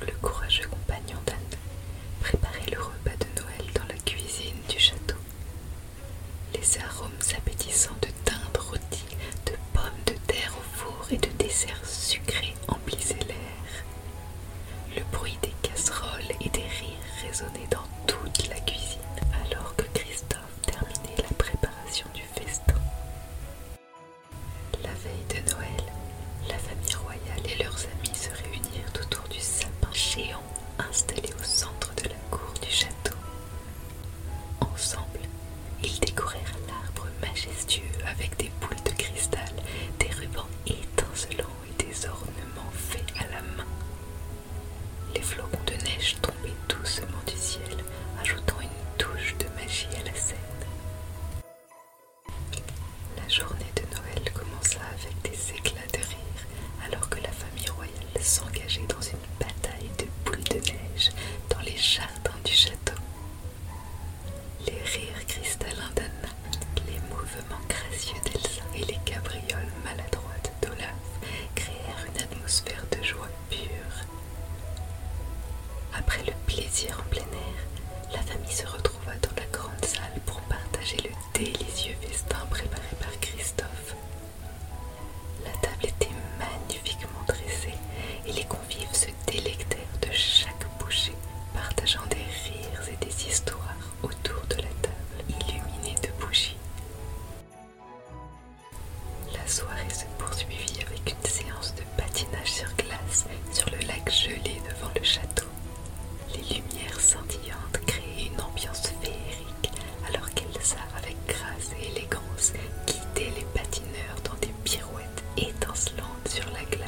Le courageux compagnon d'Anne, préparait le repas de Noël dans la cuisine du château. Les arômes appétissants de dinde rôtie, de pommes de terre au four et de desserts sucrés emplissaient l'air. Le bruit des casseroles et des rires résonnait dans toute la cuisine alors que Christophe terminait la préparation du festin. La veille de Noël, la famille royale et leurs amis avec des boules de cristal, des rubans étincelants et des ornements faits à la main. Les flocons de neige tombaient doucement du ciel, ajoutant une touche de magie à la scène. La journée de Noël commença avec des éclats en plein air, la famille se retrouva dans la grande salle pour partager le délicieux festin préparé par Christophe. La table était magnifiquement dressée et les convives se délectèrent de chaque bouchée, partageant des rires et des histoires autour de la table illuminée de bougies. La soirée se poursuivit avec une séance de patinage sur glace sur le lac gelé sur la glace.